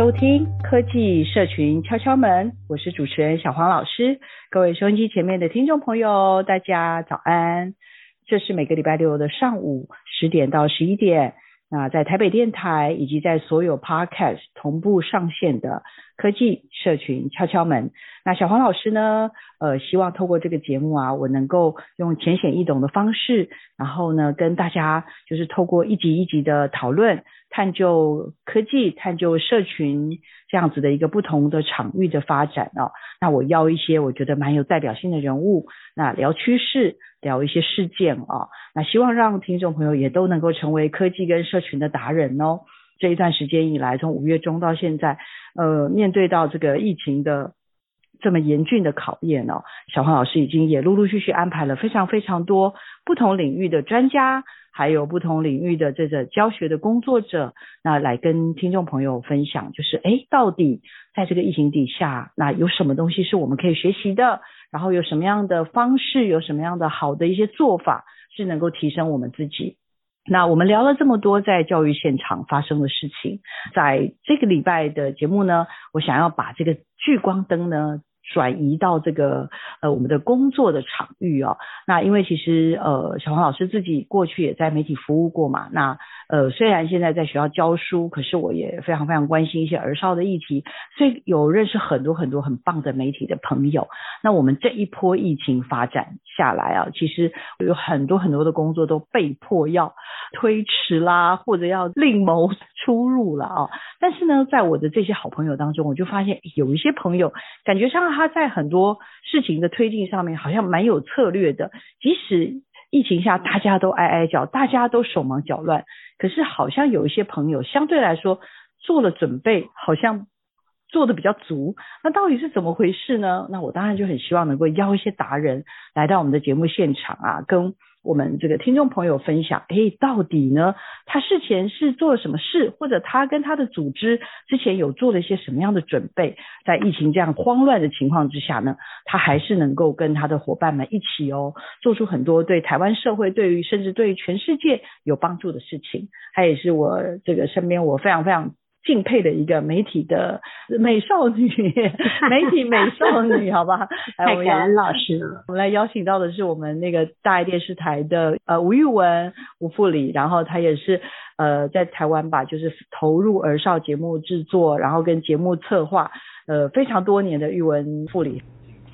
收听科技社群敲敲门，我是主持人小黄老师。各位收音机前面的听众朋友，大家早安。这是每个礼拜六的上午十点到十一点，那在台北电台以及在所有 Podcast 同步上线的科技社群敲敲门。那小黄老师呢，呃，希望透过这个节目啊，我能够用浅显易懂的方式，然后呢，跟大家就是透过一集一集的讨论，探究科技，探究社群。这样子的一个不同的场域的发展哦，那我邀一些我觉得蛮有代表性的人物，那聊趋势，聊一些事件哦，那希望让听众朋友也都能够成为科技跟社群的达人哦。这一段时间以来，从五月中到现在，呃，面对到这个疫情的这么严峻的考验哦，小黄老师已经也陆陆续续安排了非常非常多不同领域的专家。还有不同领域的这个教学的工作者，那来跟听众朋友分享，就是诶，到底在这个疫情底下，那有什么东西是我们可以学习的？然后有什么样的方式，有什么样的好的一些做法，是能够提升我们自己？那我们聊了这么多在教育现场发生的事情，在这个礼拜的节目呢，我想要把这个聚光灯呢。转移到这个呃我们的工作的场域哦，那因为其实呃小黄老师自己过去也在媒体服务过嘛，那呃虽然现在在学校教书，可是我也非常非常关心一些儿少的议题，所以有认识很多很多很棒的媒体的朋友。那我们这一波疫情发展下来啊，其实有很多很多的工作都被迫要推迟啦，或者要另谋出路了啊。但是呢，在我的这些好朋友当中，我就发现有一些朋友感觉上。他在很多事情的推进上面好像蛮有策略的，即使疫情下大家都哀哀叫，大家都手忙脚乱，可是好像有一些朋友相对来说做了准备，好像做的比较足。那到底是怎么回事呢？那我当然就很希望能够邀一些达人来到我们的节目现场啊，跟。我们这个听众朋友分享，哎，到底呢，他事前是做了什么事，或者他跟他的组织之前有做了一些什么样的准备，在疫情这样慌乱的情况之下呢，他还是能够跟他的伙伴们一起哦，做出很多对台湾社会，对于甚至对于全世界有帮助的事情。他也是我这个身边我非常非常。敬佩的一个媒体的美少女，媒体美少女，好吧？太感恩老师了。我们来邀请到的是我们那个大爱电视台的呃吴玉文吴富理，然后他也是呃在台湾吧，就是投入儿少节目制作，然后跟节目策划呃非常多年的玉文副理。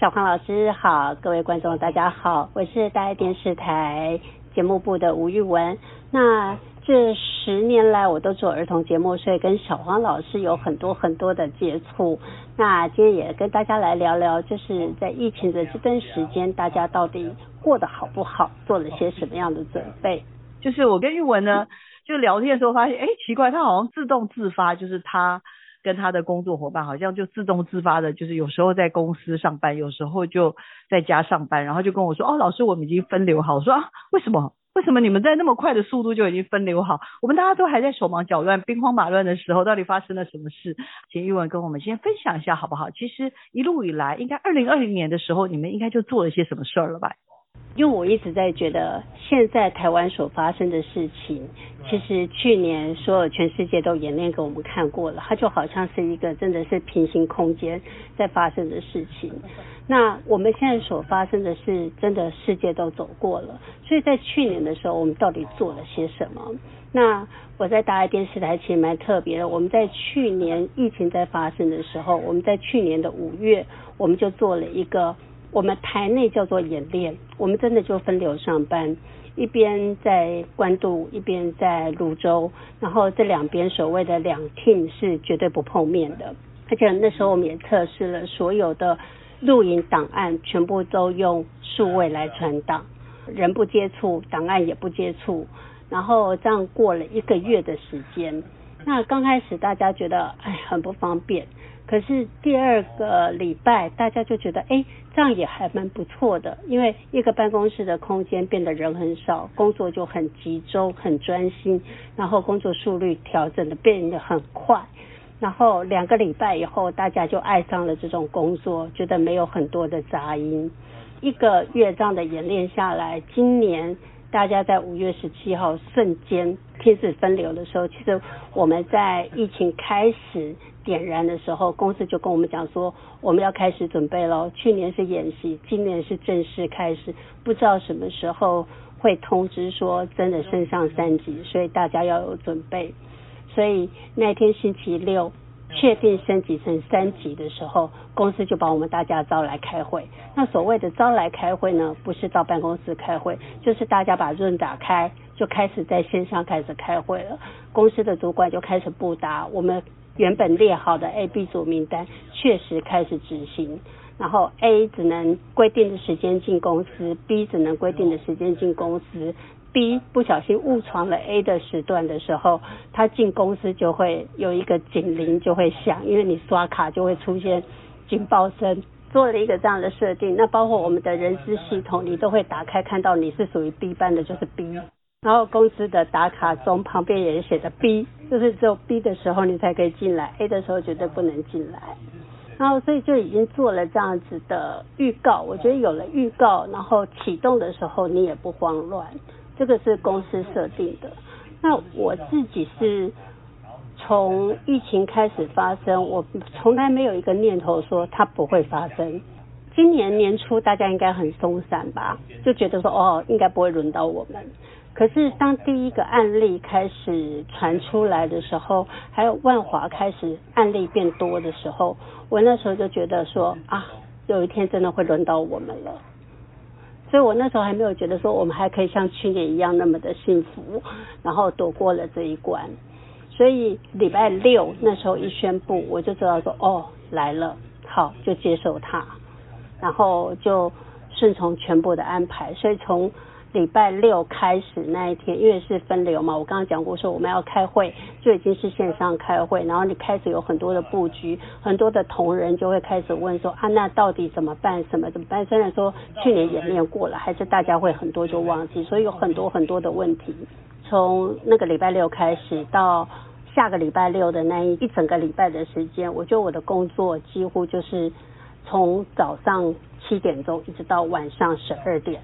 小黄老师好，各位观众大家好，我是大爱电视台节目部的吴玉文。那这十年来，我都做儿童节目，所以跟小黄老师有很多很多的接触。那今天也跟大家来聊聊，就是在疫情的这段时间，大家到底过得好不好，做了些什么样的准备？就是我跟玉文呢，就聊天的时候发现，哎，奇怪，他好像自动自发，就是他跟他的工作伙伴好像就自动自发的，就是有时候在公司上班，有时候就在家上班，然后就跟我说，哦，老师，我们已经分流好。我说啊，为什么？为什么你们在那么快的速度就已经分流好？我们大家都还在手忙脚乱、兵荒马乱的时候，到底发生了什么事？请玉文跟我们先分享一下好不好？其实一路以来，应该二零二零年的时候，你们应该就做了些什么事儿了吧？因为我一直在觉得，现在台湾所发生的事情，其实去年所有全世界都演练给我们看过了，它就好像是一个真的是平行空间在发生的事情。那我们现在所发生的是，真的世界都走过了。所以在去年的时候，我们到底做了些什么？那我在大爱电视台其实蛮特别的，我们在去年疫情在发生的时候，我们在去年的五月，我们就做了一个。我们台内叫做演练，我们真的就分流上班，一边在关渡，一边在芦洲，然后这两边所谓的两 team 是绝对不碰面的，而且那时候我们也测试了所有的录影档案，全部都用数位来传档，人不接触，档案也不接触，然后这样过了一个月的时间，那刚开始大家觉得哎很不方便。可是第二个礼拜，大家就觉得，哎，这样也还蛮不错的，因为一个办公室的空间变得人很少，工作就很集中、很专心，然后工作速率调整的变得很快，然后两个礼拜以后，大家就爱上了这种工作，觉得没有很多的杂音。一个月这样的演练下来，今年大家在五月十七号瞬间天时分流的时候，其实我们在疫情开始。点燃的时候，公司就跟我们讲说，我们要开始准备了。去年是演习，今年是正式开始，不知道什么时候会通知说真的升上三级，所以大家要有准备。所以那天星期六确定升级成三级的时候，公司就把我们大家招来开会。那所谓的招来开会呢，不是到办公室开会，就是大家把 Zoom 打开，就开始在线上开始开会了。公司的主管就开始布达我们。原本列好的 A、B 组名单确实开始执行，然后 A 只能规定的时间进公司，B 只能规定的时间进公司。B 不小心误闯了 A 的时段的时候，他进公司就会有一个警铃就会响，因为你刷卡就会出现警报声。做了一个这样的设定，那包括我们的人资系统，你都会打开看到你是属于 B 班的，就是 B。然后公司的打卡钟旁边也写着 B，就是只有 B 的时候你才可以进来，A 的时候绝对不能进来。然后所以就已经做了这样子的预告，我觉得有了预告，然后启动的时候你也不慌乱，这个是公司设定的。那我自己是从疫情开始发生，我从来没有一个念头说它不会发生。今年年初大家应该很松散吧，就觉得说哦，应该不会轮到我们。可是当第一个案例开始传出来的时候，还有万华开始案例变多的时候，我那时候就觉得说啊，有一天真的会轮到我们了。所以我那时候还没有觉得说我们还可以像去年一样那么的幸福，然后躲过了这一关。所以礼拜六那时候一宣布，我就知道说哦，来了，好，就接受他，然后就顺从全部的安排。所以从礼拜六开始那一天，因为是分流嘛，我刚刚讲过说我们要开会，就已经是线上开会，然后你开始有很多的布局，很多的同仁就会开始问说啊，那到底怎么办？什么怎么办？虽然说去年演练过了，还是大家会很多就忘记，所以有很多很多的问题。从那个礼拜六开始到下个礼拜六的那一一整个礼拜的时间，我觉得我的工作几乎就是从早上七点钟一直到晚上十二点。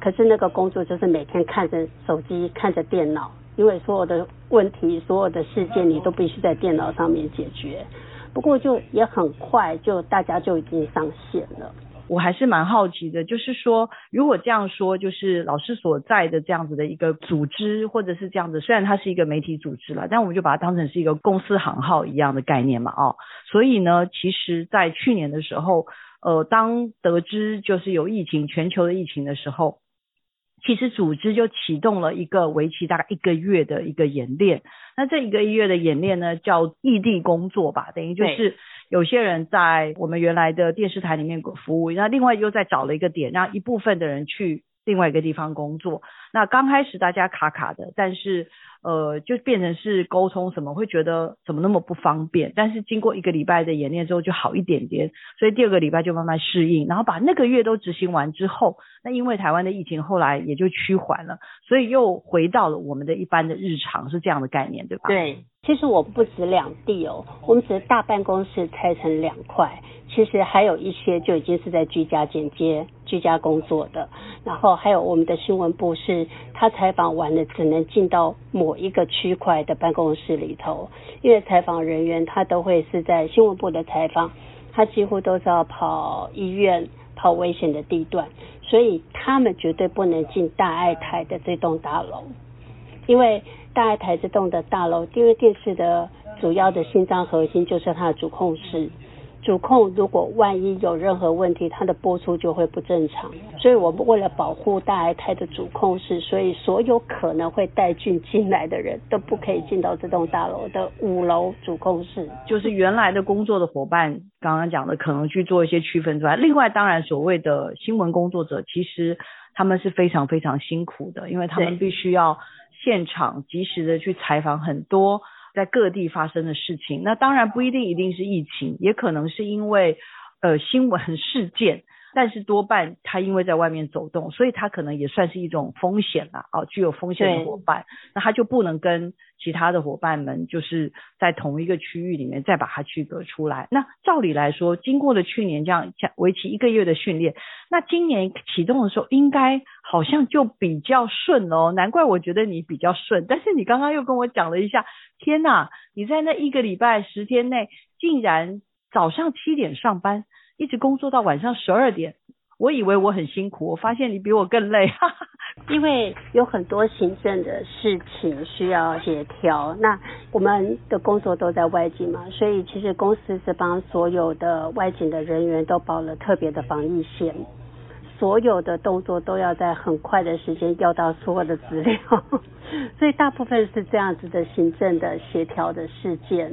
可是那个工作就是每天看着手机，看着电脑，因为所有的问题、所有的事件，你都必须在电脑上面解决。不过就也很快，就大家就已经上线了。我还是蛮好奇的，就是说，如果这样说，就是老师所在的这样子的一个组织，或者是这样子，虽然它是一个媒体组织了，但我们就把它当成是一个公司行号一样的概念嘛，哦，所以呢，其实，在去年的时候，呃，当得知就是有疫情，全球的疫情的时候。其实组织就启动了一个为期大概一个月的一个演练，那这一个月的演练呢，叫异地工作吧，等于就是有些人在我们原来的电视台里面服务，那另外又再找了一个点，让一部分的人去另外一个地方工作。那刚开始大家卡卡的，但是。呃，就变成是沟通什么，会觉得怎么那么不方便。但是经过一个礼拜的演练之后，就好一点点。所以第二个礼拜就慢慢适应，然后把那个月都执行完之后，那因为台湾的疫情后来也就趋缓了，所以又回到了我们的一般的日常，是这样的概念，对吧？对，其实我不止两地哦，我们只是大办公室拆成两块，其实还有一些就已经是在居家剪接居家工作的。然后还有我们的新闻部是，他采访完了只能进到某一个区块的办公室里头，因为采访人员他都会是在新闻部的采访，他几乎都是要跑医院、跑危险的地段，所以他们绝对不能进大爱台的这栋大楼，因为大爱台这栋的大楼，因为电视的主要的心脏核心就是它的主控室。主控如果万一有任何问题，它的播出就会不正常。所以我们为了保护大爱台的主控室，所以所有可能会带菌进来的人都不可以进到这栋大楼的五楼主控室。就是原来的工作的伙伴，刚刚讲的可能去做一些区分之外，另外当然所谓的新闻工作者，其实他们是非常非常辛苦的，因为他们必须要现场及时的去采访很多。在各地发生的事情，那当然不一定一定是疫情，也可能是因为呃新闻事件。但是多半他因为在外面走动，所以他可能也算是一种风险了啊，具有风险的伙伴，那他就不能跟其他的伙伴们就是在同一个区域里面再把它区隔出来。那照理来说，经过了去年这样为期一个月的训练，那今年启动的时候应该好像就比较顺哦，难怪我觉得你比较顺。但是你刚刚又跟我讲了一下，天呐，你在那一个礼拜十天内竟然早上七点上班。一直工作到晚上十二点，我以为我很辛苦，我发现你比我更累，哈哈。因为有很多行政的事情需要协调。那我们的工作都在外景嘛，所以其实公司是帮所有的外景的人员都包了特别的防疫线，所有的动作都要在很快的时间调到所有的资料，所以大部分是这样子的行政的协调的事件。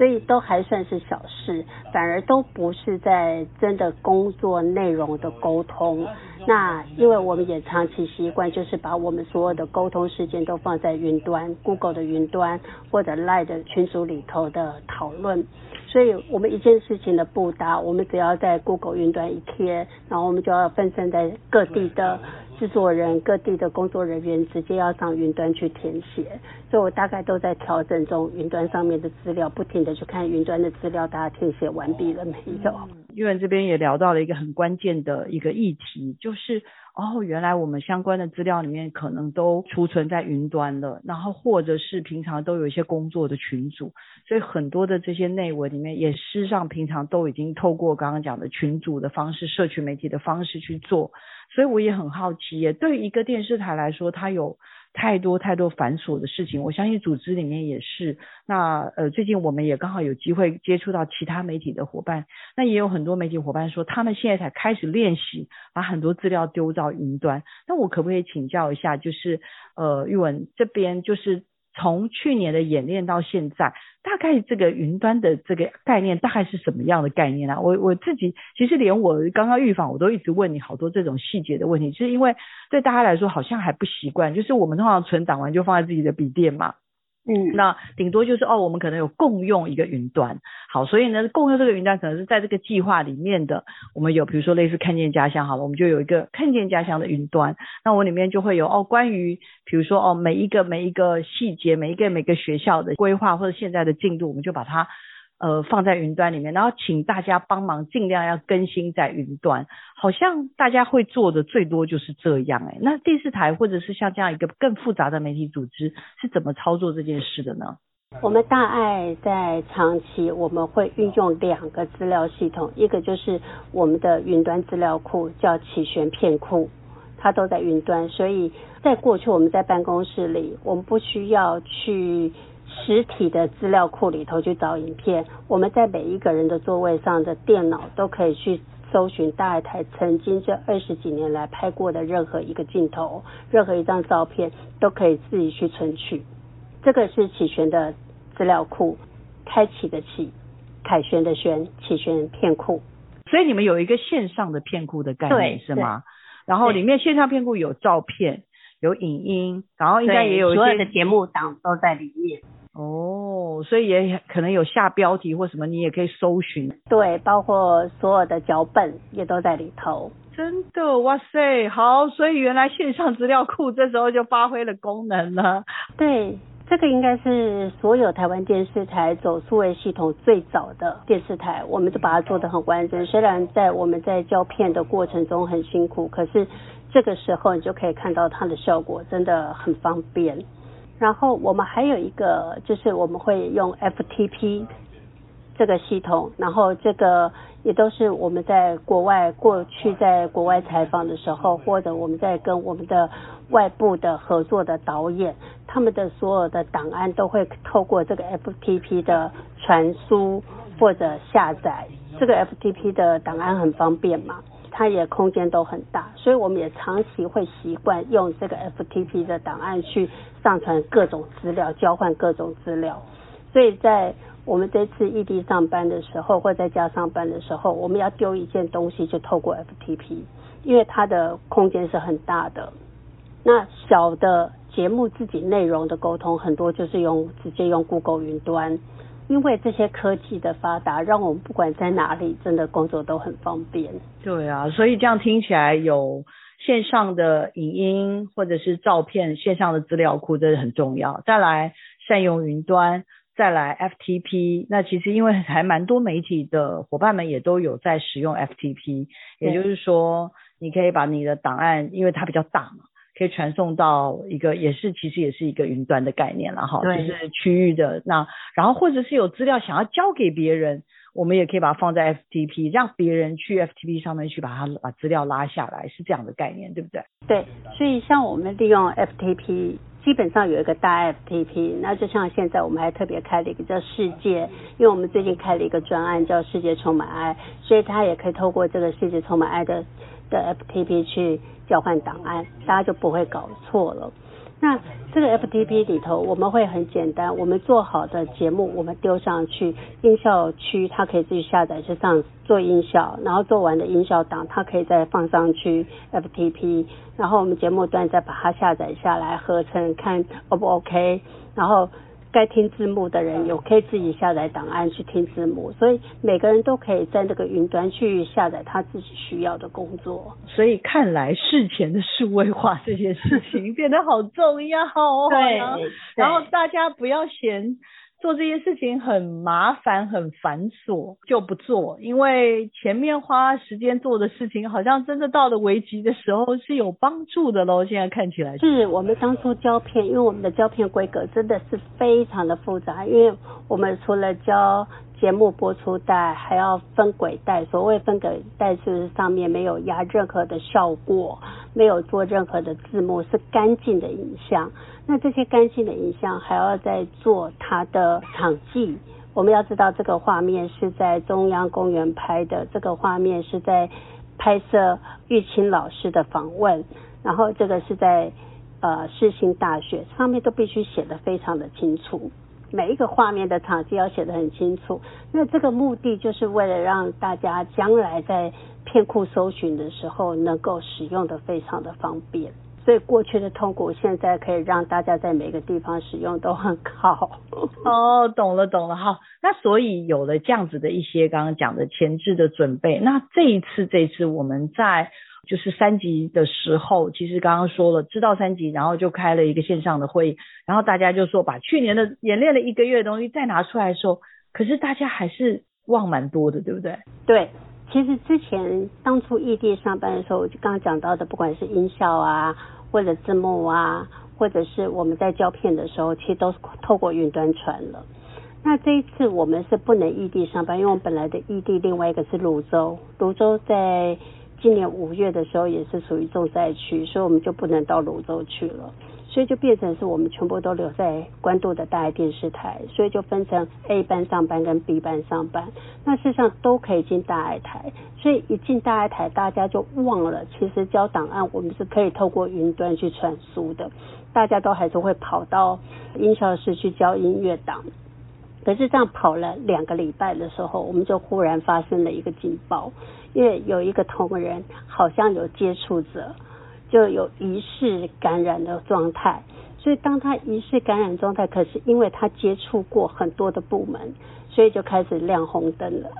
所以都还算是小事，反而都不是在真的工作内容的沟通。那因为我们也长期习惯，就是把我们所有的沟通时间都放在云端，Google 的云端或者 Line 的群组里头的讨论。所以我们一件事情的布达，我们只要在 Google 云端一贴，然后我们就要分散在各地的。制作人、各地的工作人员直接要上云端去填写，所以我大概都在调整中，云端上面的资料不停的去看云端的资料，大家填写完毕了没有？玉文这边也聊到了一个很关键的一个议题，就是哦，原来我们相关的资料里面可能都储存在云端了，然后或者是平常都有一些工作的群组，所以很多的这些内文里面也事实上平常都已经透过刚刚讲的群组的方式、社区媒体的方式去做。所以我也很好奇耶，对一个电视台来说，它有太多太多繁琐的事情。我相信组织里面也是。那呃，最近我们也刚好有机会接触到其他媒体的伙伴，那也有很多媒体伙伴说，他们现在才开始练习把很多资料丢到云端。那我可不可以请教一下，就是呃，玉文这边就是。从去年的演练到现在，大概这个云端的这个概念大概是什么样的概念呢？我我自己其实连我刚刚预防我都一直问你好多这种细节的问题，就是因为对大家来说好像还不习惯，就是我们通常存档完就放在自己的笔电嘛。嗯，那顶多就是哦，我们可能有共用一个云端，好，所以呢，共用这个云端可能是在这个计划里面的。我们有比如说类似看见家乡，好了，我们就有一个看见家乡的云端，那我里面就会有哦，关于比如说哦，每一个每一个细节，每一个每个学校的规划或者现在的进度，我们就把它。呃，放在云端里面，然后请大家帮忙，尽量要更新在云端。好像大家会做的最多就是这样诶，那电视台或者是像这样一个更复杂的媒体组织是怎么操作这件事的呢？我们大爱在长期我们会运用两个资料系统，一个就是我们的云端资料库叫启璇片库，它都在云端，所以在过去我们在办公室里，我们不需要去。实体的资料库里头去找影片，我们在每一个人的座位上的电脑都可以去搜寻大爱台曾经这二十几年来拍过的任何一个镜头，任何一张照片都可以自己去存取。这个是启璇的资料库，开启的启，凯旋的旋，启璇片库。所以你们有一个线上的片库的概念是吗？然后里面线上片库有照片，有影音，然后应该也有一些所有的节目档都在里面。哦，所以也可能有下标题或什么，你也可以搜寻。对，包括所有的脚本也都在里头。真的，哇塞，好，所以原来线上资料库这时候就发挥了功能了。对，这个应该是所有台湾电视台走数位系统最早的电视台，我们就把它做得很完整。虽然在我们在胶片的过程中很辛苦，可是这个时候你就可以看到它的效果真的很方便。然后我们还有一个就是我们会用 FTP 这个系统，然后这个也都是我们在国外过去在国外采访的时候，或者我们在跟我们的外部的合作的导演，他们的所有的档案都会透过这个 FTP 的传输或者下载。这个 FTP 的档案很方便嘛，它也空间都很大，所以我们也长期会习惯用这个 FTP 的档案去上传各种资料，交换各种资料。所以在我们这次异地上班的时候，或在家上班的时候，我们要丢一件东西就透过 FTP，因为它的空间是很大的。那小的节目自己内容的沟通，很多就是用直接用 Google 云端，因为这些科技的发达，让我们不管在哪里，真的工作都很方便。对啊，所以这样听起来，有线上的影音或者是照片，线上的资料库，这是很重要。再来善用云端，再来 FTP。那其实因为还蛮多媒体的伙伴们也都有在使用 FTP，也就是说，你可以把你的档案，因为它比较大嘛。可以传送到一个，也是其实也是一个云端的概念了哈，就是区域的那，然后或者是有资料想要交给别人，我们也可以把它放在 FTP，让别人去 FTP 上面去把它把资料拉下来，是这样的概念，对不对？对，所以像我们利用 FTP，基本上有一个大 FTP，那就像现在我们还特别开了一个叫世界，因为我们最近开了一个专案叫世界充满爱，所以它也可以透过这个世界充满爱的的 FTP 去。交换档案，大家就不会搞错了。那这个 FTP 里头，我们会很简单，我们做好的节目，我们丢上去音效区，它可以自己下载去上做音效，然后做完的音效档，它可以再放上去 FTP，然后我们节目端再把它下载下来合成，看 O 不 OK，然后。该听字幕的人有可以自己下载档案去听字幕，所以每个人都可以在那个云端去下载他自己需要的工作。所以看来事前的数位化这件事情变得好重要哦。对，然后大家不要嫌。做这些事情很麻烦、很繁琐，就不做。因为前面花时间做的事情，好像真的到了危急的时候是有帮助的喽。现在看起来是我们当初胶片，因为我们的胶片规格真的是非常的复杂，因为我们除了胶。节目播出带还要分轨带，所谓分轨带是上面没有压任何的效果，没有做任何的字幕，是干净的影像。那这些干净的影像还要再做它的场记。我们要知道这个画面是在中央公园拍的，这个画面是在拍摄玉清老师的访问，然后这个是在呃世新大学，上面都必须写得非常的清楚。每一个画面的场景要写得很清楚，那这个目的就是为了让大家将来在片库搜寻的时候能够使用的非常的方便。所以过去的痛苦现在可以让大家在每个地方使用都很好。哦，懂了懂了，好，那所以有了这样子的一些刚刚讲的前置的准备，那这一次这一次我们在。就是三级的时候，其实刚刚说了，知道三级，然后就开了一个线上的会议，然后大家就说把去年的演练了一个月的东西再拿出来的时候，可是大家还是忘蛮多的，对不对？对，其实之前当初异地上班的时候，我就刚刚讲到的，不管是音效啊，或者字幕啊，或者是我们在胶片的时候，其实都是透过云端传了。那这一次我们是不能异地上班，因为我们本来的异地另外一个是芦洲，芦洲在。今年五月的时候也是属于重灾区，所以我们就不能到芦洲去了，所以就变成是我们全部都留在关渡的大爱电视台，所以就分成 A 班上班跟 B 班上班。那事实上都可以进大爱台，所以一进大爱台，大家就忘了其实交档案我们是可以透过云端去传输的，大家都还是会跑到音效室去交音乐档。可是这样跑了两个礼拜的时候，我们就忽然发生了一个警报。因为有一个同仁好像有接触者，就有疑似感染的状态，所以当他疑似感染状态，可是因为他接触过很多的部门，所以就开始亮红灯了。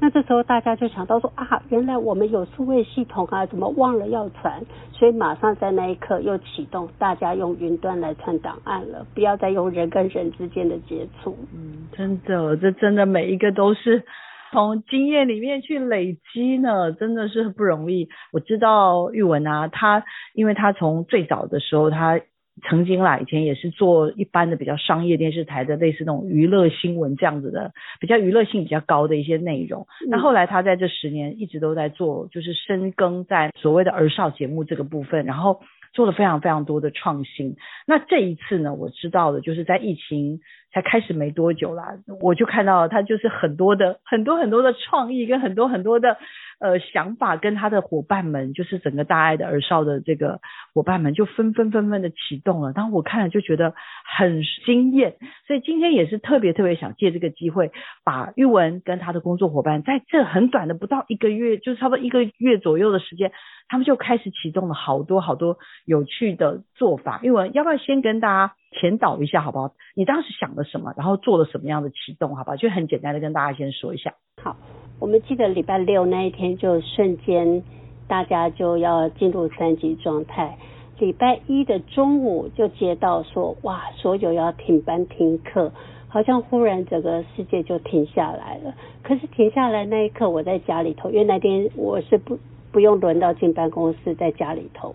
那这时候大家就想到说啊，原来我们有数位系统啊，怎么忘了要传？所以马上在那一刻又启动，大家用云端来传档案了，不要再用人跟人之间的接触。嗯，真的，这真的每一个都是从经验里面去累积呢，真的是不容易。我知道玉文啊，他因为他从最早的时候他。曾经啦，以前也是做一般的比较商业电视台的类似那种娱乐新闻这样子的，比较娱乐性比较高的一些内容。那、嗯、后来他在这十年一直都在做，就是深耕在所谓的儿少节目这个部分，然后做了非常非常多的创新。那这一次呢，我知道的就是在疫情才开始没多久啦，我就看到他就是很多的很多很多的创意跟很多很多的。呃，想法跟他的伙伴们，就是整个大爱的儿少的这个伙伴们，就纷纷纷纷的启动了。当我看了就觉得很惊艳，所以今天也是特别特别想借这个机会，把玉文跟他的工作伙伴，在这很短的不到一个月，就差不多一个月左右的时间，他们就开始启动了好多好多有趣的做法。玉文，要不要先跟大家前导一下，好不好？你当时想了什么，然后做了什么样的启动，好不好？就很简单的跟大家先说一下。好。我们记得礼拜六那一天就瞬间，大家就要进入三级状态。礼拜一的中午就接到说，哇，所有要停班停课，好像忽然整个世界就停下来了。可是停下来那一刻，我在家里头，因为那天我是不不用轮到进办公室，在家里头，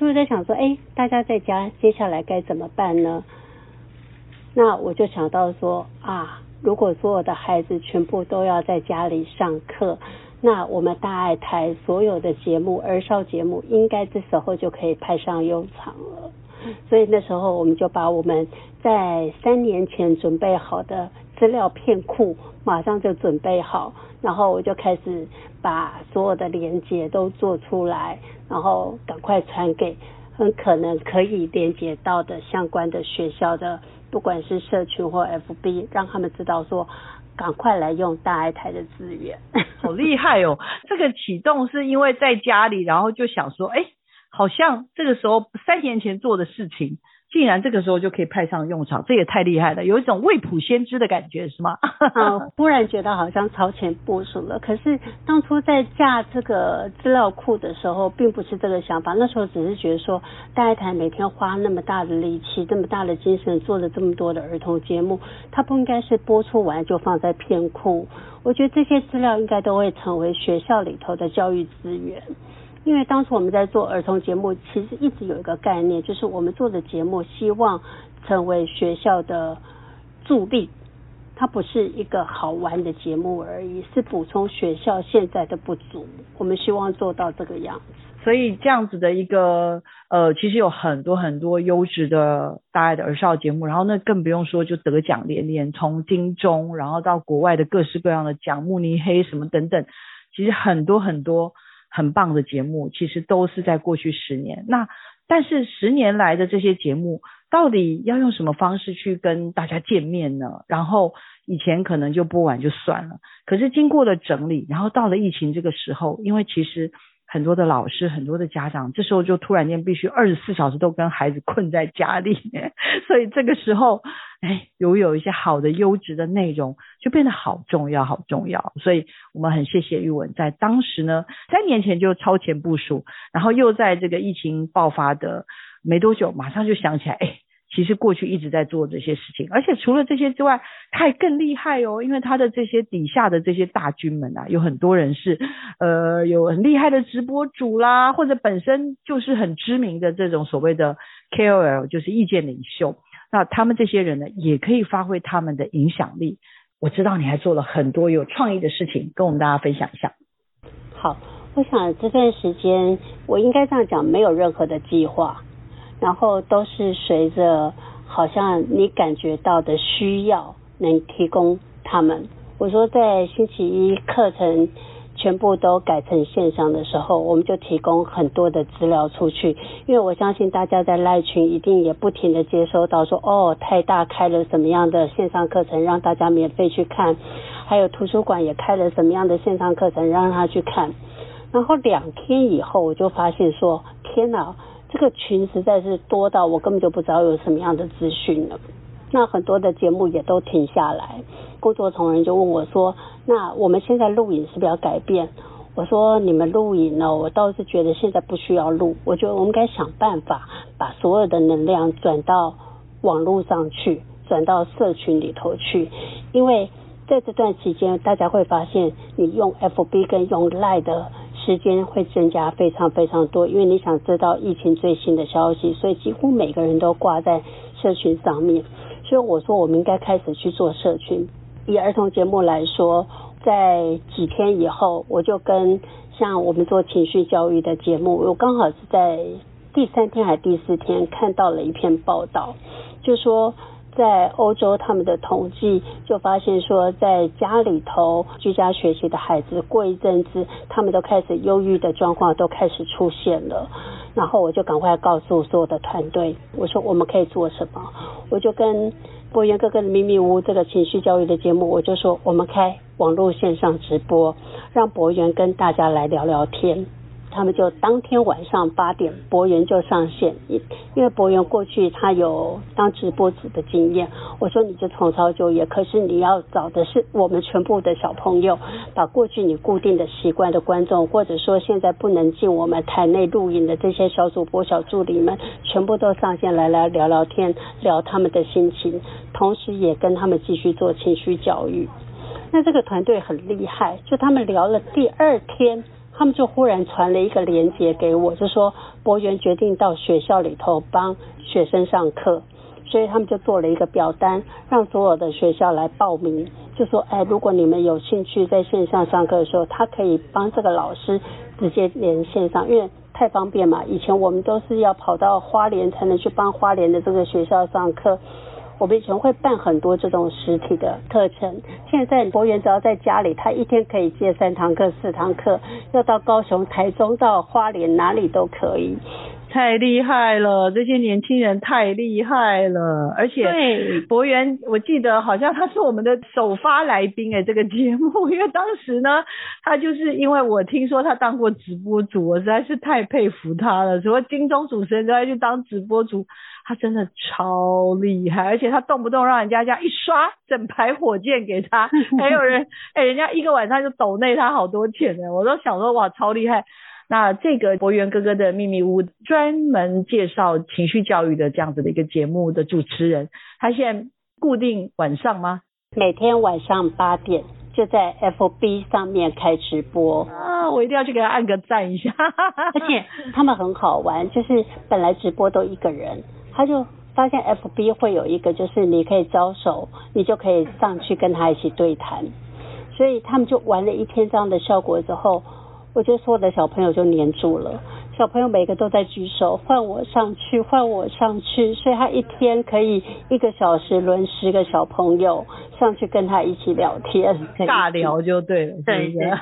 所以我在想说，哎，大家在家接下来该怎么办呢？那我就想到说啊。如果所有的孩子全部都要在家里上课，那我们大爱台所有的节目、儿少节目，应该这时候就可以派上用场了。所以那时候我们就把我们在三年前准备好的资料片库，马上就准备好，然后我就开始把所有的连接都做出来，然后赶快传给很可能可以连接到的相关的学校的。不管是社群或 FB，让他们知道说，赶快来用大爱台的资源，好厉害哦！这个启动是因为在家里，然后就想说，哎，好像这个时候三年前做的事情。竟然这个时候就可以派上用场，这也太厉害了，有一种未卜先知的感觉，是吗？嗯，忽然觉得好像超前部署了。可是当初在架这个资料库的时候，并不是这个想法。那时候只是觉得说，大爱台每天花那么大的力气、这么大的精神做了这么多的儿童节目，它不应该是播出完就放在片库。我觉得这些资料应该都会成为学校里头的教育资源。因为当初我们在做儿童节目，其实一直有一个概念，就是我们做的节目希望成为学校的助力，它不是一个好玩的节目而已，是补充学校现在的不足。我们希望做到这个样子。所以这样子的一个呃，其实有很多很多优质的大爱的儿少节目，然后那更不用说就得奖连连，从金钟然后到国外的各式各样的奖，慕尼黑什么等等，其实很多很多。很棒的节目，其实都是在过去十年。那但是十年来的这些节目，到底要用什么方式去跟大家见面呢？然后以前可能就播完就算了，可是经过了整理，然后到了疫情这个时候，因为其实。很多的老师，很多的家长，这时候就突然间必须二十四小时都跟孩子困在家里面，所以这个时候，哎，有有一些好的优质的内容就变得好重要，好重要。所以我们很谢谢玉文，在当时呢，三年前就超前部署，然后又在这个疫情爆发的没多久，马上就想起来，哎。其实过去一直在做这些事情，而且除了这些之外，他还更厉害哦，因为他的这些底下的这些大军们啊，有很多人是呃有很厉害的直播主啦，或者本身就是很知名的这种所谓的 KOL，就是意见领袖。那他们这些人呢，也可以发挥他们的影响力。我知道你还做了很多有创意的事情，跟我们大家分享一下。好，我想这段时间我应该这样讲，没有任何的计划。然后都是随着好像你感觉到的需要，能提供他们。我说在星期一课程全部都改成线上的时候，我们就提供很多的资料出去，因为我相信大家在赖群一定也不停的接收到说，哦，太大开了什么样的线上课程让大家免费去看，还有图书馆也开了什么样的线上课程让他去看。然后两天以后，我就发现说，天哪！这个群实在是多到我根本就不知道有什么样的资讯了。那很多的节目也都停下来。工作同仁就问我说：“那我们现在录影是不是要改变？我说你们录影呢，我倒是觉得现在不需要录。我觉得我们该想办法把所有的能量转到网络上去，转到社群里头去。因为在这段期间，大家会发现你用 FB 跟用 Line 的时间会增加非常非常多，因为你想知道疫情最新的消息，所以几乎每个人都挂在社群上面。所以我说我们应该开始去做社群。以儿童节目来说。在几天以后，我就跟像我们做情绪教育的节目，我刚好是在第三天还第四天看到了一篇报道，就说在欧洲他们的统计就发现说，在家里头居家学习的孩子，过一阵子他们都开始忧郁的状况都开始出现了，然后我就赶快告诉所有的团队，我说我们可以做什么，我就跟。博源哥哥的秘密屋这个情绪教育的节目，我就说我们开网络线上直播，让博源跟大家来聊聊天。他们就当天晚上八点，博园就上线，因因为博园过去他有当直播主的经验。我说你就重操旧业，可是你要找的是我们全部的小朋友，把过去你固定的习惯的观众，或者说现在不能进我们台内录影的这些小主播、小助理们，全部都上线来来聊聊天，聊他们的心情，同时也跟他们继续做情绪教育。那这个团队很厉害，就他们聊了第二天。他们就忽然传了一个链接给我，就说博园决定到学校里头帮学生上课，所以他们就做了一个表单，让所有的学校来报名，就说，哎，如果你们有兴趣在线上上课的时候，他可以帮这个老师直接连线上，因为太方便嘛。以前我们都是要跑到花莲才能去帮花莲的这个学校上课。我们以前会办很多这种实体的课程，现在博远只要在家里，他一天可以接三堂课、四堂课，要到高雄、台中、到花莲哪里都可以。太厉害了，这些年轻人太厉害了，而且博源，我记得好像他是我们的首发来宾哎，这个节目，因为当时呢，他就是因为我听说他当过直播主，我实在是太佩服他了，什么金钟主持人都要去当直播主。他真的超厉害，而且他动不动让人家这样一刷整排火箭给他，还有人哎、欸，人家一个晚上就抖内他好多钱呢，我都想说哇，超厉害。那这个博源哥哥的秘密屋专门介绍情绪教育的这样子的一个节目的主持人，他现在固定晚上吗？每天晚上八点就在 FB 上面开直播啊，我一定要去给他按个赞一下。而且他们很好玩，就是本来直播都一个人。他就发现 FB 会有一个，就是你可以招手，你就可以上去跟他一起对谈，所以他们就玩了一天这样的效果之后，我觉得所有的小朋友就黏住了。小朋友每个都在举手，换我上去，换我上去，所以他一天可以一个小时轮十个小朋友上去跟他一起聊天，尬聊就对了，对不对？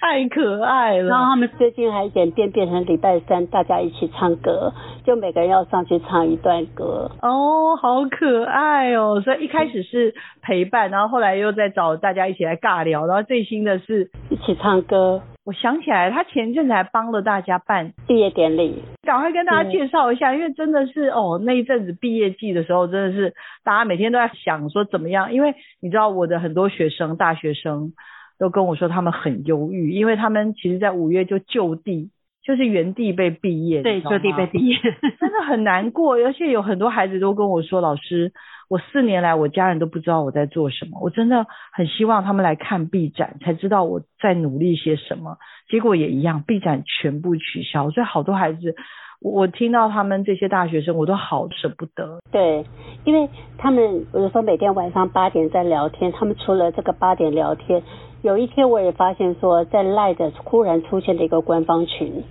太可爱了。然后他们最近还演变变成礼拜三大家一起唱歌，就每个人要上去唱一段歌。哦，好可爱哦！所以一开始是陪伴，然后后来又再找大家一起来尬聊，然后最新的是一起唱歌。我想起来，他前阵子还帮了大家办毕业典礼，赶快跟大家介绍一下，因为真的是哦，那一阵子毕业季的时候，真的是大家每天都在想说怎么样，因为你知道我的很多学生，大学生都跟我说他们很忧郁，因为他们其实在五月就就地，就是原地被毕业，对，就地被毕业，真的很难过，而且有很多孩子都跟我说，老师。我四年来，我家人都不知道我在做什么。我真的很希望他们来看 B 展，才知道我在努力些什么。结果也一样，，B 展全部取消，所以好多孩子，我听到他们这些大学生，我都好舍不得。对，因为他们，我就说每天晚上八点在聊天，他们除了这个八点聊天，有一天我也发现说，在赖的忽然出现了一个官方群，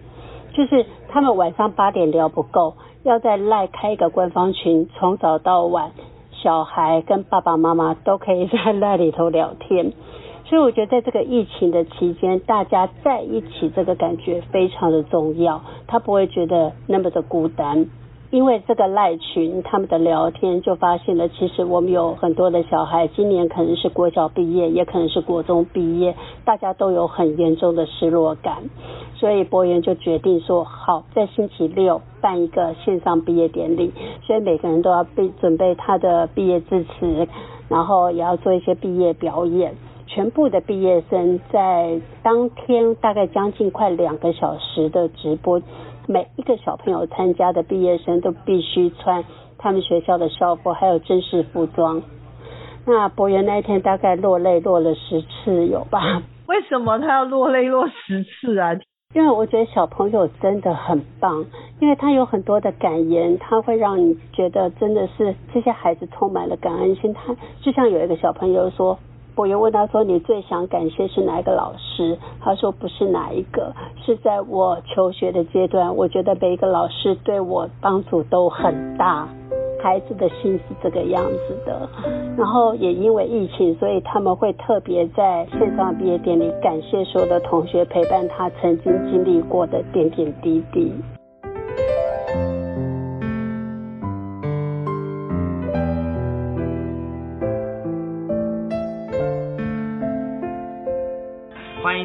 就是他们晚上八点聊不够，要在赖开一个官方群，从早到晚。小孩跟爸爸妈妈都可以在那里头聊天，所以我觉得在这个疫情的期间，大家在一起这个感觉非常的重要，他不会觉得那么的孤单。因为这个赖群，他们的聊天就发现了，其实我们有很多的小孩，今年可能是国小毕业，也可能是国中毕业，大家都有很严重的失落感，所以博园就决定说，好，在星期六办一个线上毕业典礼，所以每个人都要备准备他的毕业致辞，然后也要做一些毕业表演。全部的毕业生在当天大概将近快两个小时的直播，每一个小朋友参加的毕业生都必须穿他们学校的校服，还有正式服装。那博源那一天大概落泪落了十次有吧？为什么他要落泪落十次啊？因为我觉得小朋友真的很棒，因为他有很多的感言，他会让你觉得真的是这些孩子充满了感恩心。他就像有一个小朋友说。我又问他说：“你最想感谢是哪一个老师？”他说：“不是哪一个，是在我求学的阶段，我觉得每一个老师对我帮助都很大。孩子的心是这个样子的，然后也因为疫情，所以他们会特别在线上毕业典礼感谢所有的同学陪伴他曾经经历过的点点滴滴。”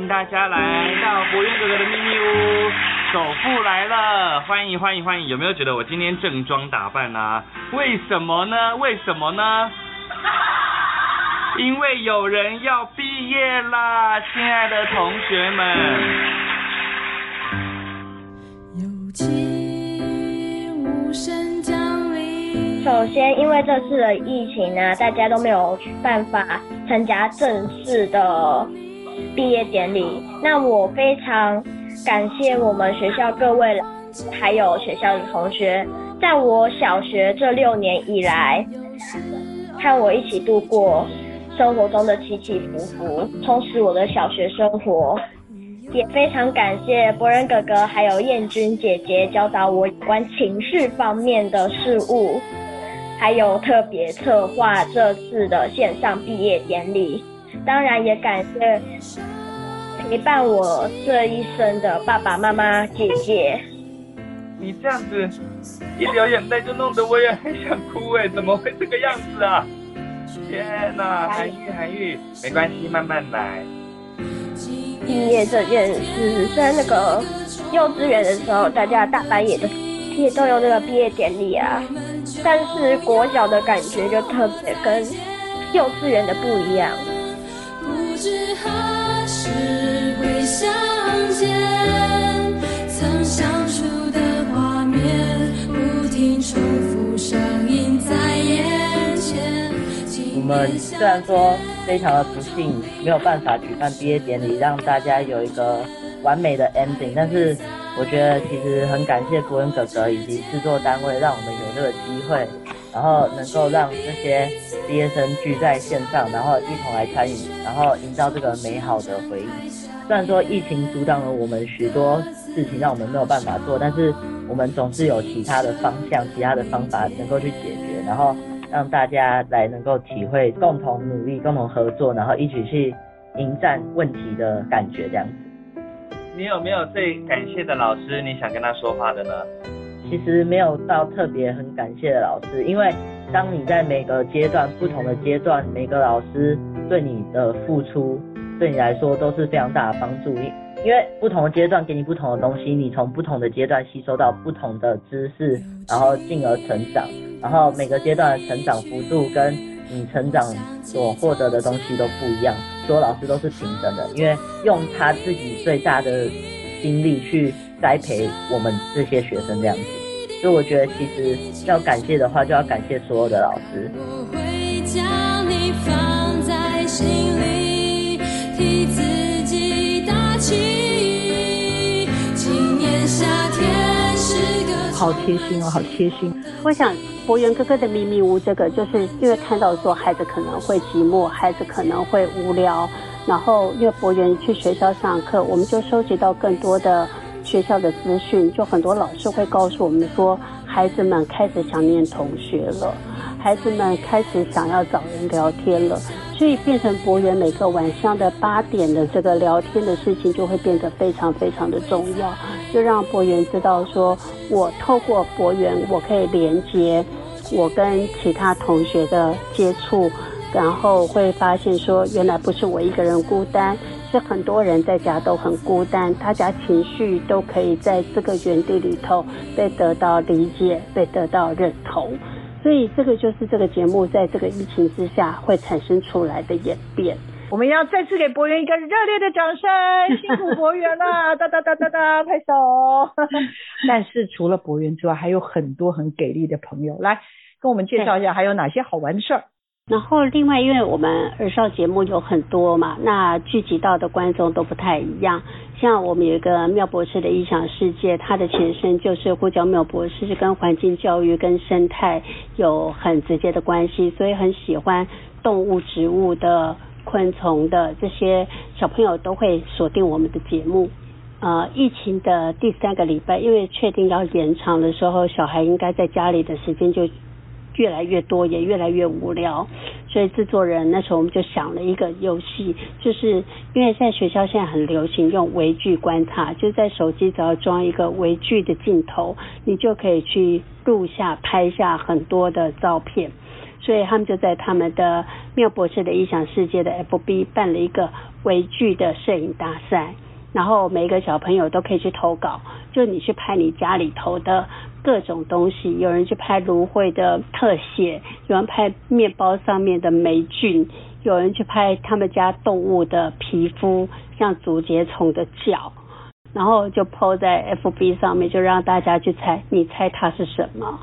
迎大家来到博渊哥哥的秘密屋，首富来了，欢迎欢迎欢迎！有没有觉得我今天正装打扮啊？为什么呢？为什么呢？因为有人要毕业啦，亲爱的同学们。有请无声降临。首先，因为这次的疫情呢，大家都没有办法参加正式的。毕业典礼，那我非常感谢我们学校各位，还有学校的同学，在我小学这六年以来，和我一起度过生活中的起起伏伏，充实我的小学生活。也非常感谢博仁哥哥还有燕君姐姐教导我有关情绪方面的事物，还有特别策划这次的线上毕业典礼。当然也感谢陪伴我这一生的爸爸妈妈、姐姐。你这样子一流眼泪就弄得我也很想哭哎，怎么会这个样子啊？天哪，韩愈韩愈，没关系，慢慢来。毕业这件事，在那个幼稚园的时候，大家大半夜的也都有那个毕业典礼啊，但是国小的感觉就特别跟幼稚园的不一样。不知何时会相见，曾相处的画面，不停重复上映在眼前。我们虽然说非常的不幸，没有办法举办毕业典礼，让大家有一个完美的 ending，但是我觉得其实很感谢博恩哥哥以及制作单位，让我们有这个机会，然后能够让这些。毕业生聚在线上，然后一同来参与，然后营造这个美好的回忆。虽然说疫情阻挡了我们许多事情，让我们没有办法做，但是我们总是有其他的方向、其他的方法能够去解决，然后让大家来能够体会共同努力、共同合作，然后一起去迎战问题的感觉。这样子，你有没有最感谢的老师？你想跟他说话的呢？其实没有到特别很感谢的老师，因为。当你在每个阶段、不同的阶段，每个老师对你的付出，对你来说都是非常大的帮助。因因为不同的阶段给你不同的东西，你从不同的阶段吸收到不同的知识，然后进而成长。然后每个阶段的成长幅度跟你成长所获得的东西都不一样。所有老师都是平等的，因为用他自己最大的精力去栽培我们这些学生这样子。所以我觉得，其实要感谢的话，就要感谢所有的老师。我会将你放在心里，替自己打气。今年夏天是个好贴心哦，好贴心。我想，博源哥哥的秘密屋，这个就是因为看到说孩子可能会寂寞，孩子可能会无聊，然后因为博源去学校上课，我们就收集到更多的。学校的资讯，就很多老师会告诉我们说，孩子们开始想念同学了，孩子们开始想要找人聊天了，所以变成博源每个晚上的八点的这个聊天的事情就会变得非常非常的重要，就让博源知道说，我透过博源，我可以连接我跟其他同学的接触，然后会发现说，原来不是我一个人孤单。是很多人在家都很孤单，大家情绪都可以在这个园地里头被得到理解，被得到认同，所以这个就是这个节目在这个疫情之下会产生出来的演变。我们要再次给博元一个热烈的掌声，辛苦博元了，哒哒哒哒哒，拍手。但是除了博元之外，还有很多很给力的朋友，来跟我们介绍一下还有哪些好玩的事儿。然后另外，因为我们儿少节目有很多嘛，那聚集到的观众都不太一样。像我们有一个妙博士的异想世界，它的前身就是呼叫妙博士，是跟环境教育跟生态有很直接的关系，所以很喜欢动物、植物的、昆虫的这些小朋友都会锁定我们的节目。呃，疫情的第三个礼拜，因为确定要延长的时候，小孩应该在家里的时间就。越来越多，也越来越无聊，所以制作人那时候我们就想了一个游戏，就是因为在学校现在很流行用微距观察，就在手机只要装一个微距的镜头，你就可以去录下、拍下很多的照片，所以他们就在他们的妙博士的异想世界的 FB 办了一个微距的摄影大赛，然后每一个小朋友都可以去投稿，就你去拍你家里头的。各种东西，有人去拍芦荟的特写，有人拍面包上面的霉菌，有人去拍他们家动物的皮肤，像竹节虫的脚，然后就 po 在 FB 上面，就让大家去猜，你猜它是什么？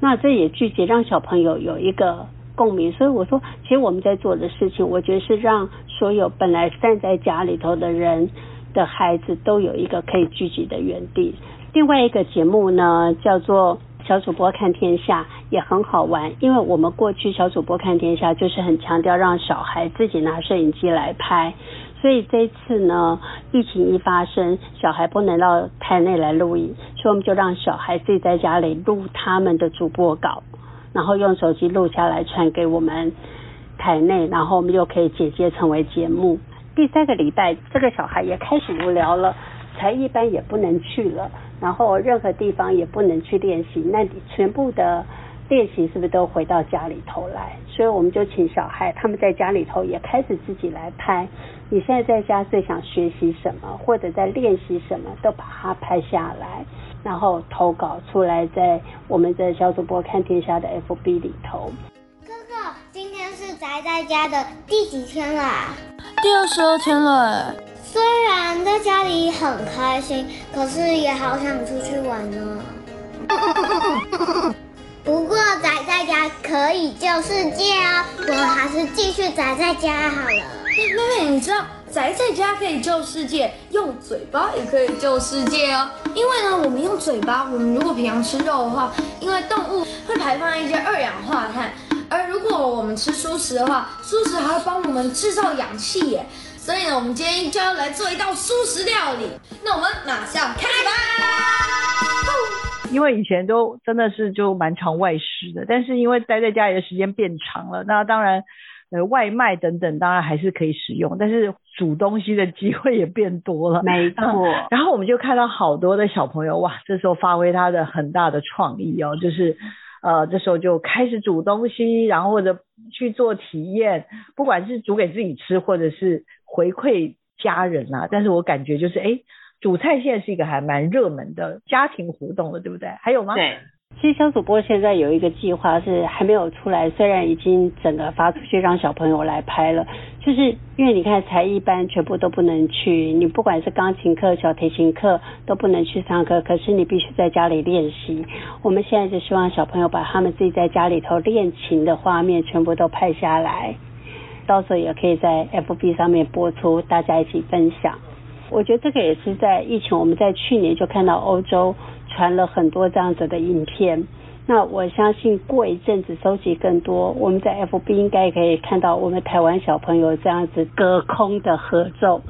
那这也聚集让小朋友有一个共鸣，所以我说，其实我们在做的事情，我觉得是让所有本来站在家里头的人的孩子都有一个可以聚集的园地。另外一个节目呢，叫做小主播看天下，也很好玩。因为我们过去小主播看天下就是很强调让小孩自己拿摄影机来拍，所以这次呢，疫情一发生，小孩不能到台内来录影，所以我们就让小孩自己在家里录他们的主播稿，然后用手机录下来传给我们台内，然后我们又可以剪接成为节目。第三个礼拜，这个小孩也开始无聊了，才艺班也不能去了。然后任何地方也不能去练习，那你全部的练习是不是都回到家里头来？所以我们就请小孩他们在家里头也开始自己来拍。你现在在家最想学习什么，或者在练习什么，都把它拍下来，然后投稿出来，在我们的小主播看天下的 FB 里头。哥哥，今天是宅在家的第几天啦？第二十二天了。虽然在家里很开心，可是也好想出去玩呢。不过宅在家可以救世界哦，我还是继续宅在家好了。妹妹，你知道宅在家可以救世界，用嘴巴也可以救世界哦。因为呢，我们用嘴巴，我们如果平常吃肉的话，因为动物会排放一些二氧化碳，而如果我们吃蔬食的话，蔬食还会帮我们制造氧气耶。所以呢，我们今天就要来做一道素食料理。那我们马上开始吧。因为以前都真的是就蛮常外食的，但是因为待在家里的时间变长了，那当然呃外卖等等当然还是可以使用，但是煮东西的机会也变多了。没错。然后我们就看到好多的小朋友哇，这时候发挥他的很大的创意哦，就是呃这时候就开始煮东西，然后或者去做体验，不管是煮给自己吃，或者是。回馈家人啊，但是我感觉就是，哎，煮菜现在是一个还蛮热门的家庭活动了，对不对？还有吗？对，其实小主播现在有一个计划是还没有出来，虽然已经整个发出去让小朋友来拍了，就是因为你看才艺班全部都不能去，你不管是钢琴课、小提琴课都不能去上课，可是你必须在家里练习。我们现在就希望小朋友把他们自己在家里头练琴的画面全部都拍下来。到时候也可以在 FB 上面播出，大家一起分享。我觉得这个也是在疫情，我们在去年就看到欧洲传了很多这样子的影片。那我相信过一阵子收集更多，我们在 FB 应该可以看到我们台湾小朋友这样子隔空的合奏。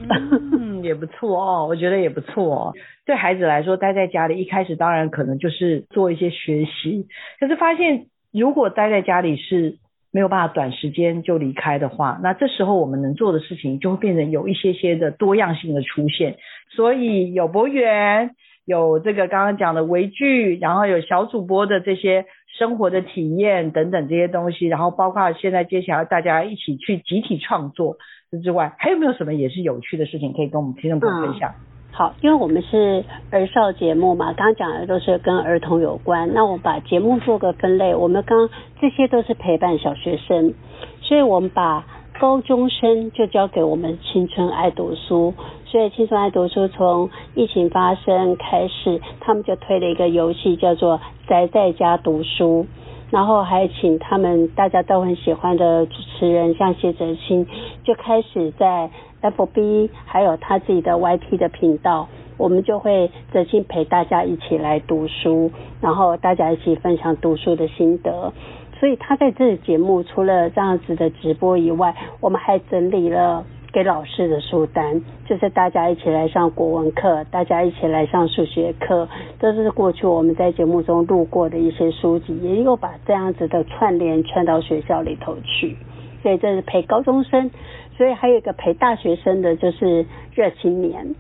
嗯，也不错哦，我觉得也不错哦。对孩子来说，待在家里一开始当然可能就是做一些学习，可是发现如果待在家里是。没有办法短时间就离开的话，那这时候我们能做的事情就会变成有一些些的多样性的出现。所以有博园，有这个刚刚讲的微距，然后有小主播的这些生活的体验等等这些东西，然后包括现在接下来大家一起去集体创作之外，还有没有什么也是有趣的事情可以跟我们听众朋友分享？好，因为我们是儿少节目嘛，刚刚讲的都是跟儿童有关。那我把节目做个分类，我们刚这些都是陪伴小学生，所以我们把高中生就交给我们青春爱读书，所以青春爱读书从疫情发生开始，他们就推了一个游戏，叫做宅在家读书，然后还请他们大家都很喜欢的主持人，像谢哲青，就开始在 FB 还有他自己的 YT 的频道，我们就会哲青陪大家一起来读书，然后大家一起分享读书的心得。所以他在这节目除了这样子的直播以外，我们还整理了给老师的书单，就是大家一起来上国文课，大家一起来上数学课，这是过去我们在节目中录过的一些书籍，也有把这样子的串联串到学校里头去。所以这是陪高中生，所以还有一个陪大学生的就是热青年。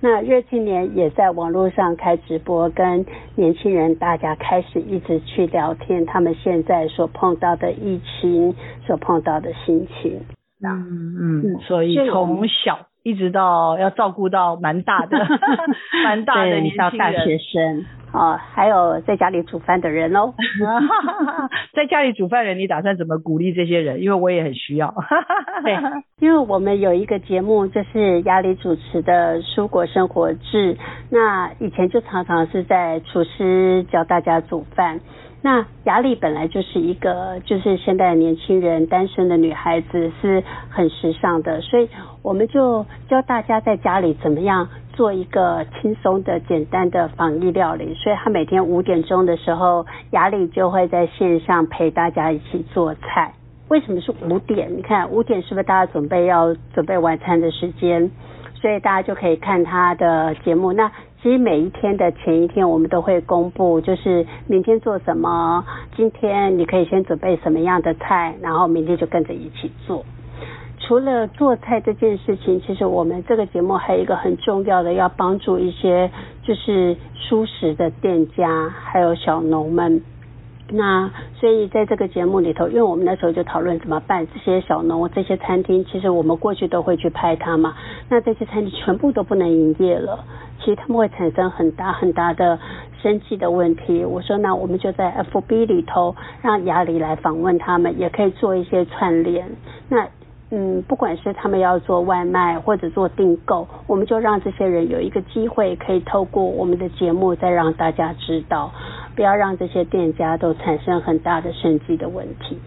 那热青年也在网络上开直播，跟年轻人大家开始一直去聊天，他们现在所碰到的疫情，所碰到的心情。嗯嗯，所以从小一直到要照顾到蛮大的，蛮大的年轻大学生。哦，还有在家里煮饭的人哦，在家里煮饭的人，你打算怎么鼓励这些人？因为我也很需要。对，因为我们有一个节目，就是雅里主持的《蔬果生活志》，那以前就常常是在厨师教大家煮饭。那雅丽本来就是一个，就是现代年轻人，单身的女孩子是很时尚的，所以我们就教大家在家里怎么样。做一个轻松的、简单的防疫料理，所以她每天五点钟的时候，雅丽就会在线上陪大家一起做菜。为什么是五点？你看五点是不是大家准备要准备晚餐的时间？所以大家就可以看他的节目。那其实每一天的前一天，我们都会公布，就是明天做什么，今天你可以先准备什么样的菜，然后明天就跟着一起做。除了做菜这件事情，其实我们这个节目还有一个很重要的，要帮助一些就是蔬食的店家，还有小农们。那所以在这个节目里头，因为我们那时候就讨论怎么办，这些小农、这些餐厅，其实我们过去都会去拍它嘛。那这些餐厅全部都不能营业了，其实他们会产生很大很大的生计的问题。我说，那我们就在 FB 里头让雅里来访问他们，也可以做一些串联。那嗯，不管是他们要做外卖或者做订购，我们就让这些人有一个机会，可以透过我们的节目再让大家知道，不要让这些店家都产生很大的生计的问题。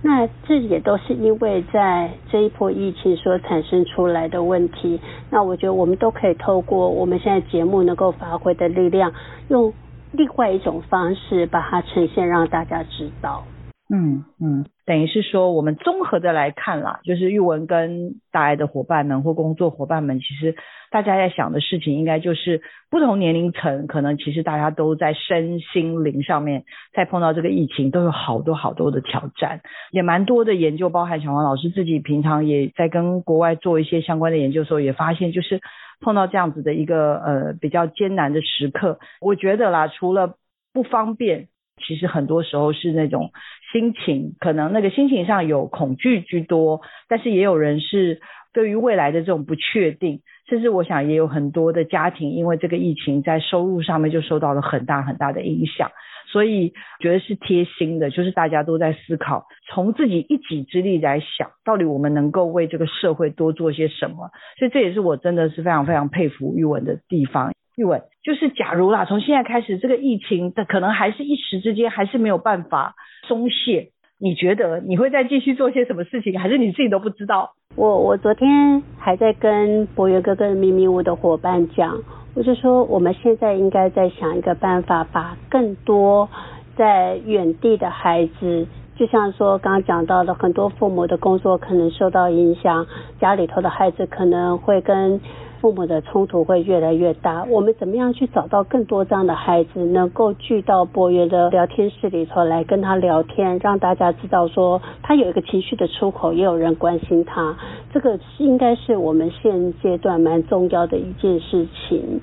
那这也都是因为在这一波疫情所产生出来的问题。那我觉得我们都可以透过我们现在节目能够发挥的力量，用另外一种方式把它呈现，让大家知道。嗯嗯，等于是说，我们综合的来看啦，就是玉文跟大爱的伙伴们或工作伙伴们，其实大家在想的事情，应该就是不同年龄层，可能其实大家都在身心灵上面，在碰到这个疫情，都有好多好多的挑战，也蛮多的研究，包含小黄老师自己平常也在跟国外做一些相关的研究的时候，也发现就是碰到这样子的一个呃比较艰难的时刻，我觉得啦，除了不方便。其实很多时候是那种心情，可能那个心情上有恐惧居多，但是也有人是对于未来的这种不确定，甚至我想也有很多的家庭因为这个疫情在收入上面就受到了很大很大的影响，所以觉得是贴心的，就是大家都在思考，从自己一己之力来想，到底我们能够为这个社会多做些什么，所以这也是我真的是非常非常佩服玉文的地方。玉文，就是假如啦，从现在开始，这个疫情的可能还是一时之间，还是没有办法松懈。你觉得你会再继续做些什么事情，还是你自己都不知道？我我昨天还在跟博源哥哥秘密屋的伙伴讲，我就说我们现在应该在想一个办法，把更多在远地的孩子，就像说刚刚讲到的，很多父母的工作可能受到影响，家里头的孩子可能会跟。父母的冲突会越来越大，我们怎么样去找到更多这样的孩子，能够聚到博约的聊天室里头来跟他聊天，让大家知道说他有一个情绪的出口，也有人关心他，这个应该是我们现阶段蛮重要的一件事情。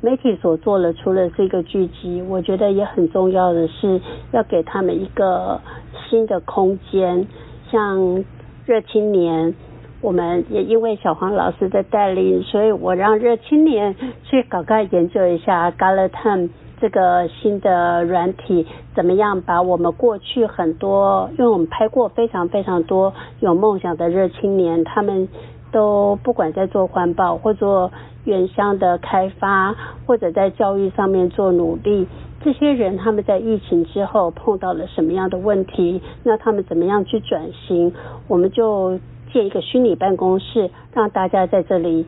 媒体所做的除了这个聚集，我觉得也很重要的是要给他们一个新的空间，像热青年。我们也因为小黄老师的带领，所以我让热青年去搞个研究一下 Gallatin 这个新的软体，怎么样把我们过去很多，因为我们拍过非常非常多有梦想的热青年，他们都不管在做环保或做原乡的开发，或者在教育上面做努力，这些人他们在疫情之后碰到了什么样的问题？那他们怎么样去转型？我们就建一个虚拟办公室，让大家在这里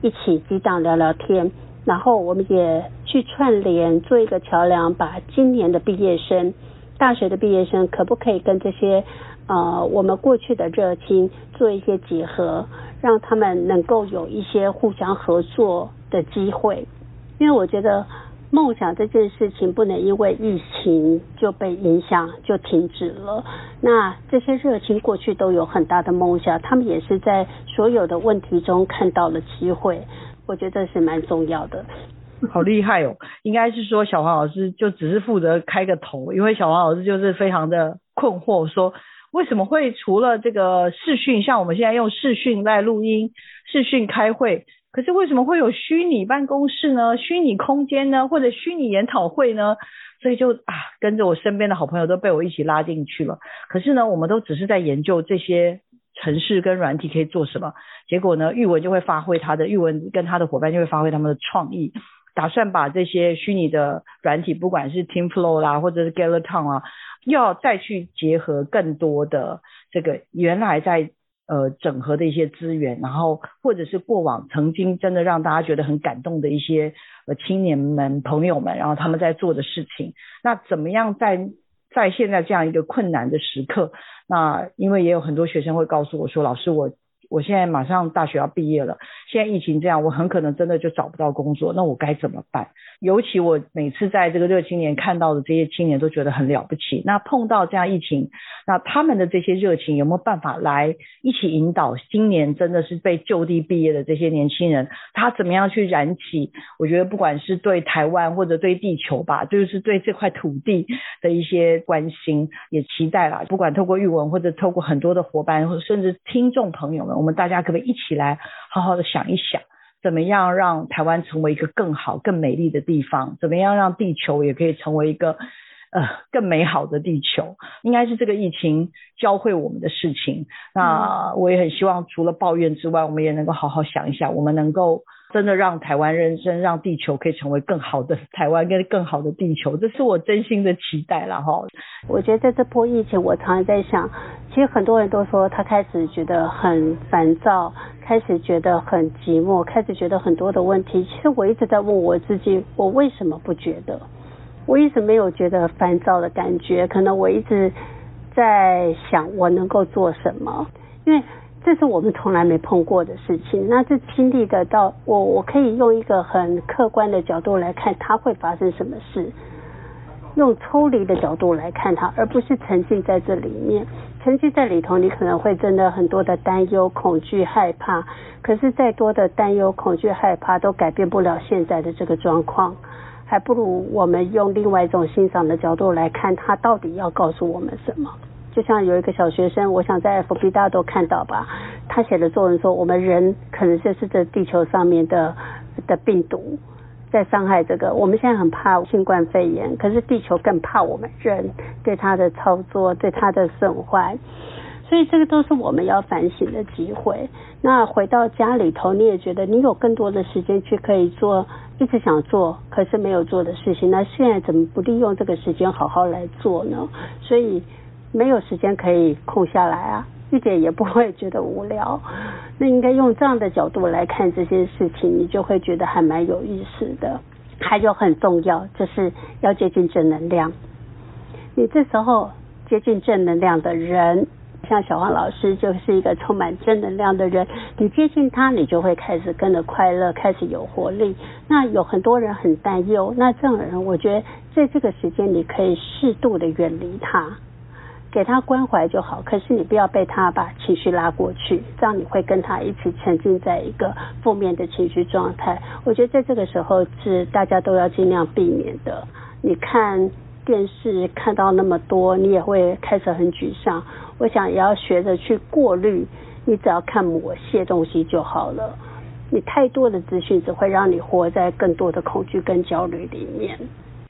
一起激荡聊聊天。然后我们也去串联，做一个桥梁，把今年的毕业生、大学的毕业生，可不可以跟这些呃我们过去的热情做一些结合，让他们能够有一些互相合作的机会？因为我觉得梦想这件事情不能因为疫情就被影响就停止了。那这些热情过去都有很大的梦想，他们也是在所有的问题中看到了机会。我觉得是蛮重要的，好厉害哦！应该是说小黄老师就只是负责开个头，因为小黄老师就是非常的困惑，说为什么会除了这个视讯，像我们现在用视讯来录音、视讯开会，可是为什么会有虚拟办公室呢？虚拟空间呢？或者虚拟研讨会呢？所以就啊，跟着我身边的好朋友都被我一起拉进去了。可是呢，我们都只是在研究这些。城市跟软体可以做什么？结果呢，玉文就会发挥他的，玉文跟他的伙伴就会发挥他们的创意，打算把这些虚拟的软体，不管是 TeamFlow 啦，或者是 Gallaton 啊，要再去结合更多的这个原来在呃整合的一些资源，然后或者是过往曾经真的让大家觉得很感动的一些呃青年们朋友们，然后他们在做的事情，那怎么样在？在现在这样一个困难的时刻，那因为也有很多学生会告诉我说，老师我。我现在马上大学要毕业了，现在疫情这样，我很可能真的就找不到工作，那我该怎么办？尤其我每次在这个热青年看到的这些青年都觉得很了不起。那碰到这样疫情，那他们的这些热情有没有办法来一起引导今年真的是被就地毕业的这些年轻人，他怎么样去燃起？我觉得不管是对台湾或者对地球吧，就是对这块土地的一些关心，也期待啦。不管透过玉文或者透过很多的伙伴，或甚至听众朋友们。我们大家可不可以一起来好好的想一想，怎么样让台湾成为一个更好、更美丽的地方？怎么样让地球也可以成为一个呃更美好的地球？应该是这个疫情教会我们的事情。那我也很希望，除了抱怨之外，我们也能够好好想一想，我们能够。真的让台湾人生，让地球可以成为更好的台湾跟更好的地球，这是我真心的期待了哈。我觉得在这波疫情，我常常在想，其实很多人都说他开始觉得很烦躁，开始觉得很寂寞，开始觉得很多的问题。其实我一直在问我自己，我为什么不觉得？我一直没有觉得烦躁的感觉，可能我一直在想我能够做什么，因为。这是我们从来没碰过的事情，那这经历得到我，我可以用一个很客观的角度来看它会发生什么事，用抽离的角度来看它，而不是沉浸在这里面。沉浸在里头，你可能会真的很多的担忧、恐惧、害怕。可是再多的担忧、恐惧、害怕都改变不了现在的这个状况，还不如我们用另外一种欣赏的角度来看他到底要告诉我们什么。就像有一个小学生，我想在 FB 大家都看到吧，他写的作文说，我们人可能就是这地球上面的的病毒在伤害这个。我们现在很怕新冠肺炎，可是地球更怕我们人对它的操作，对它的损坏。所以这个都是我们要反省的机会。那回到家里头，你也觉得你有更多的时间去可以做一直想做可是没有做的事情。那现在怎么不利用这个时间好好来做呢？所以。没有时间可以空下来啊，一点也不会觉得无聊。那应该用这样的角度来看这些事情，你就会觉得还蛮有意思的。还有很重要，就是要接近正能量。你这时候接近正能量的人，像小黄老师就是一个充满正能量的人。你接近他，你就会开始跟着快乐，开始有活力。那有很多人很担忧，那这样的人，我觉得在这个时间你可以适度的远离他。给他关怀就好，可是你不要被他把情绪拉过去，这样你会跟他一起沉浸在一个负面的情绪状态。我觉得在这个时候是大家都要尽量避免的。你看电视看到那么多，你也会开始很沮丧。我想也要学着去过滤，你只要看某些东西就好了。你太多的资讯只会让你活在更多的恐惧跟焦虑里面。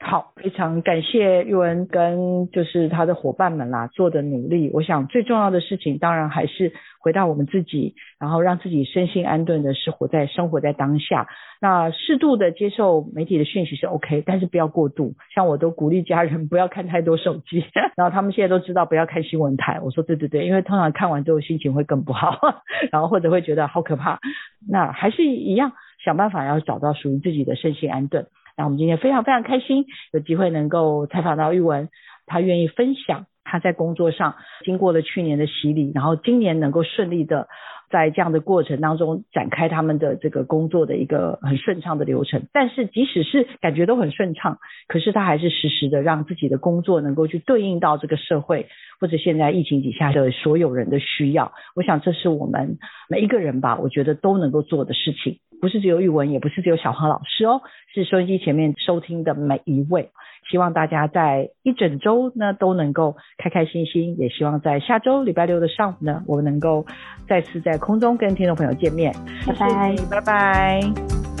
好，非常感谢玉文跟就是他的伙伴们啦做的努力。我想最重要的事情，当然还是回到我们自己，然后让自己身心安顿的是活在生活在当下。那适度的接受媒体的讯息是 OK，但是不要过度。像我都鼓励家人不要看太多手机，然后他们现在都知道不要看新闻台。我说对对对，因为通常看完之后心情会更不好，然后或者会觉得好可怕。那还是一样，想办法要找到属于自己的身心安顿。那我们今天非常非常开心，有机会能够采访到玉文，他愿意分享他在工作上经过了去年的洗礼，然后今年能够顺利的在这样的过程当中展开他们的这个工作的一个很顺畅的流程。但是即使是感觉都很顺畅，可是他还是实时的让自己的工作能够去对应到这个社会或者现在疫情底下的所有人的需要。我想这是我们每一个人吧，我觉得都能够做的事情。不是只有玉文，也不是只有小黄老师哦，是收音机前面收听的每一位。希望大家在一整周呢都能够开开心心，也希望在下周礼拜六的上午呢，我们能够再次在空中跟听众朋友见面。拜拜，拜拜。